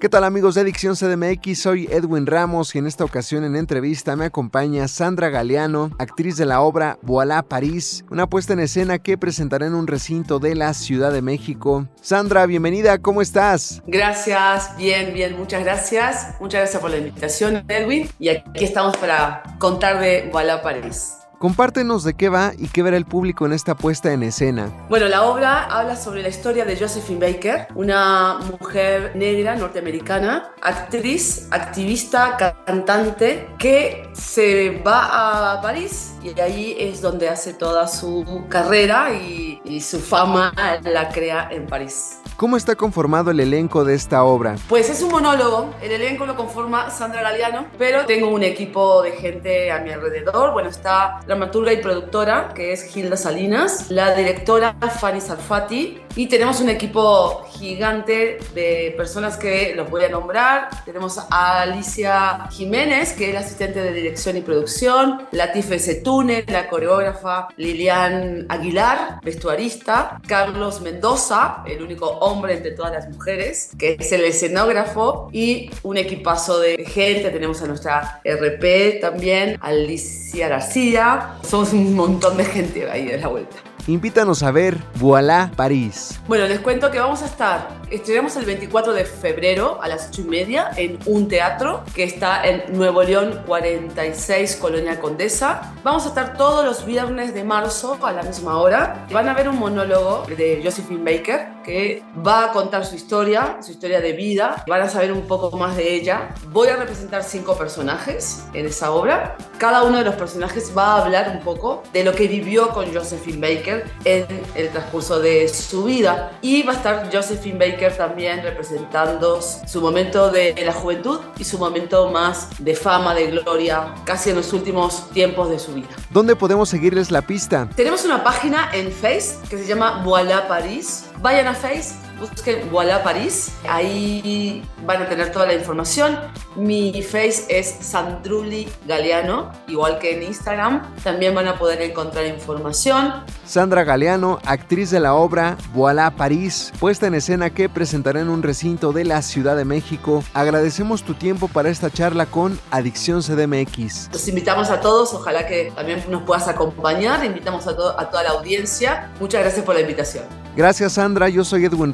¿Qué tal amigos de Adicción CDMX? Soy Edwin Ramos y en esta ocasión en entrevista me acompaña Sandra Galeano, actriz de la obra Voilà París, una puesta en escena que presentaré en un recinto de la Ciudad de México. Sandra, bienvenida, ¿cómo estás? Gracias, bien, bien, muchas gracias. Muchas gracias por la invitación, Edwin. Y aquí estamos para contar de Voilà París. Compártenos de qué va y qué verá el público en esta puesta en escena. Bueno, la obra habla sobre la historia de Josephine Baker, una mujer negra norteamericana, actriz, activista, cantante, que se va a París y ahí es donde hace toda su carrera y, y su fama la crea en París. ¿Cómo está conformado el elenco de esta obra? Pues es un monólogo, el elenco lo conforma Sandra Galeano, pero tengo un equipo de gente a mi alrededor. Bueno, está dramaturga y productora, que es Gilda Salinas, la directora Fanny Sarfati, y tenemos un equipo gigante de personas que los voy a nombrar. Tenemos a Alicia Jiménez, que es la asistente de dirección y producción, Latife Setune, la coreógrafa, Lilian Aguilar, vestuarista, Carlos Mendoza, el único hombre entre todas las mujeres, que es el escenógrafo, y un equipazo de gente. Tenemos a nuestra RP también, Alicia García. Somos un montón de gente ahí de la vuelta. Invítanos a ver Voilà París. Bueno, les cuento que vamos a estar, estrenamos el 24 de febrero a las 8 y media en un teatro que está en Nuevo León 46, Colonia Condesa. Vamos a estar todos los viernes de marzo a la misma hora. Van a ver un monólogo de Josephine Baker que va a contar su historia, su historia de vida. Van a saber un poco más de ella. Voy a representar cinco personajes en esa obra. Cada uno de los personajes va a hablar un poco de lo que vivió con Josephine Baker en el transcurso de su vida. Y va a estar Josephine Baker también representando su momento de la juventud y su momento más de fama, de gloria, casi en los últimos tiempos de su vida. ¿Dónde podemos seguirles la pista? Tenemos una página en Face que se llama Voilà París. Vayan a Face, busquen Voilà París. Ahí van a tener toda la información. Mi face es Sandruli Galeano, igual que en Instagram. También van a poder encontrar información. Sandra Galeano, actriz de la obra Voilà París, puesta en escena que presentará en un recinto de la Ciudad de México. Agradecemos tu tiempo para esta charla con Adicción CDMX. Los invitamos a todos, ojalá que también nos puedas acompañar. Invitamos a, a toda la audiencia. Muchas gracias por la invitación. Gracias Sandra, yo soy Edwin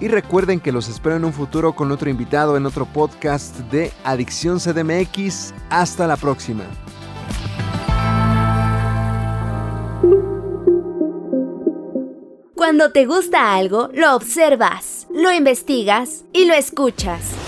Y recuerden que los espero en un futuro con otro invitado en otro podcast de Adicción CDMX. Hasta la próxima. Cuando te gusta algo, lo observas, lo investigas y lo escuchas.